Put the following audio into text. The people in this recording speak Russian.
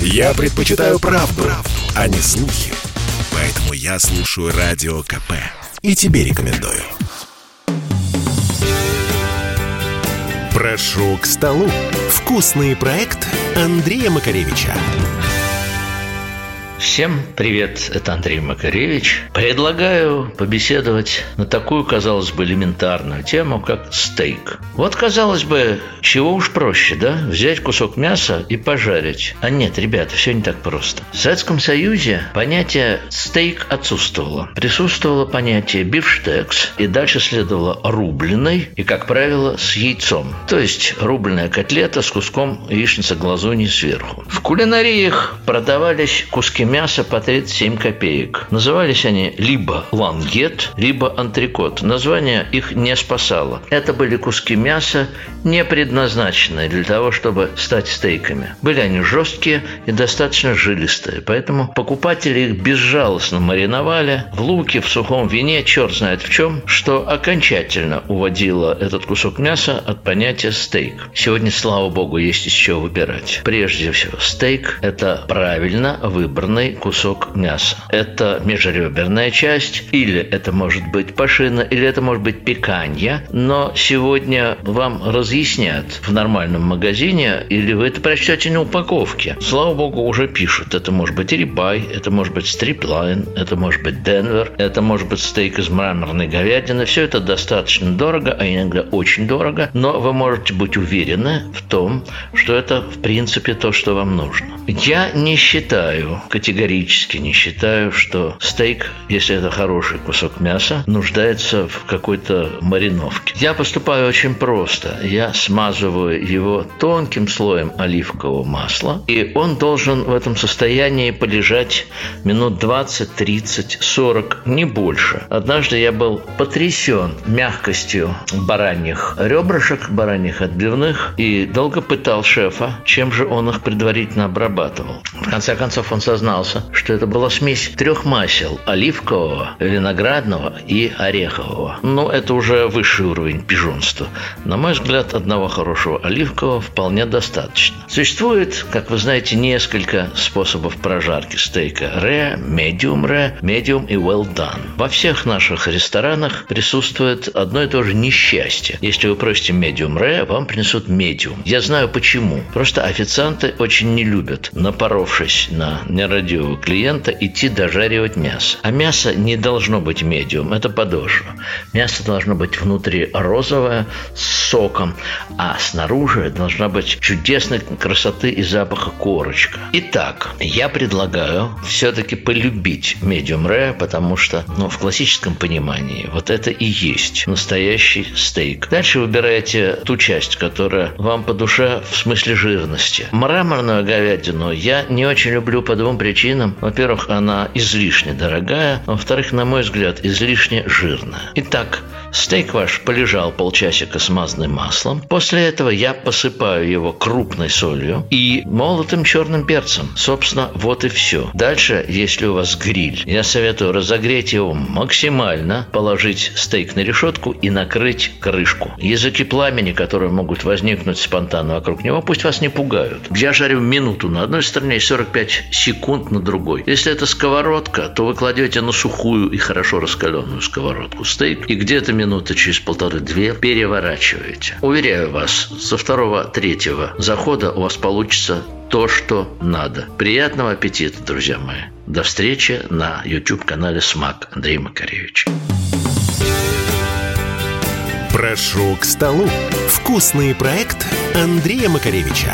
Я предпочитаю правду, правду, а не слухи. Поэтому я слушаю Радио КП. И тебе рекомендую. Прошу к столу. Вкусный проект Андрея Макаревича. Всем привет, это Андрей Макаревич. Предлагаю побеседовать на такую, казалось бы, элементарную тему, как стейк. Вот, казалось бы, чего уж проще, да? Взять кусок мяса и пожарить. А нет, ребята, все не так просто. В Советском Союзе понятие стейк отсутствовало. Присутствовало понятие бифштекс, и дальше следовало рубленый, и, как правило, с яйцом. То есть рубленая котлета с куском яичницы глазуни сверху. В кулинариях продавались куски мяса по 37 копеек. Назывались они либо лангет, либо антрикот. Название их не спасало. Это были куски мяса, не предназначенные для того, чтобы стать стейками. Были они жесткие и достаточно жилистые, поэтому покупатели их безжалостно мариновали в луке, в сухом вине, черт знает в чем, что окончательно уводило этот кусок мяса от понятия стейк. Сегодня, слава богу, есть из чего выбирать. Прежде всего, стейк – это правильно выбранный полный кусок мяса. Это межреберная часть, или это может быть пашина, или это может быть пиканья. Но сегодня вам разъяснят в нормальном магазине, или вы это прочтете на упаковке. Слава богу, уже пишут. Это может быть рибай, это может быть стриплайн, это может быть денвер, это может быть стейк из мраморной говядины. Все это достаточно дорого, а иногда очень дорого, но вы можете быть уверены в том, что это в принципе то, что вам нужно. Я не считаю категорически не считаю, что стейк, если это хороший кусок мяса, нуждается в какой-то мариновке. Я поступаю очень просто. Я смазываю его тонким слоем оливкового масла, и он должен в этом состоянии полежать минут 20, 30, 40, не больше. Однажды я был потрясен мягкостью бараньих ребрышек, бараньих отбивных, и долго пытал шефа, чем же он их предварительно обрабатывал. В конце концов он сознал, признался, что это была смесь трех масел – оливкового, виноградного и орехового. Но это уже высший уровень пижонства. На мой взгляд, одного хорошего оливкового вполне достаточно. Существует, как вы знаете, несколько способов прожарки стейка – rare, medium rare, medium и well done. Во всех наших ресторанах присутствует одно и то же несчастье. Если вы просите medium rare, вам принесут medium. Я знаю почему. Просто официанты очень не любят, напоровшись на нерадивого нерадивого клиента идти дожаривать мясо. А мясо не должно быть медиум, это подошва. Мясо должно быть внутри розовое, с соком, а снаружи должна быть чудесной красоты и запаха корочка. Итак, я предлагаю все-таки полюбить медиум rare, потому что ну, в классическом понимании вот это и есть настоящий стейк. Дальше выбираете ту часть, которая вам по душе в смысле жирности. Мраморную говядину я не очень люблю по двум причинам причинам. Во-первых, она излишне дорогая, во-вторых, на мой взгляд, излишне жирная. Итак, Стейк ваш полежал полчасика смазанным маслом. После этого я посыпаю его крупной солью и молотым черным перцем. Собственно, вот и все. Дальше, если у вас гриль, я советую разогреть его максимально, положить стейк на решетку и накрыть крышку. Языки пламени, которые могут возникнуть спонтанно вокруг него, пусть вас не пугают. Я жарю минуту на одной стороне и 45 секунд на другой. Если это сковородка, то вы кладете на сухую и хорошо раскаленную сковородку стейк и где-то минут минуты, через полторы-две переворачиваете. Уверяю вас, со второго-третьего захода у вас получится то, что надо. Приятного аппетита, друзья мои. До встречи на YouTube-канале «Смак» Андрей Макаревич. Прошу к столу. Вкусный проект Андрея Макаревича.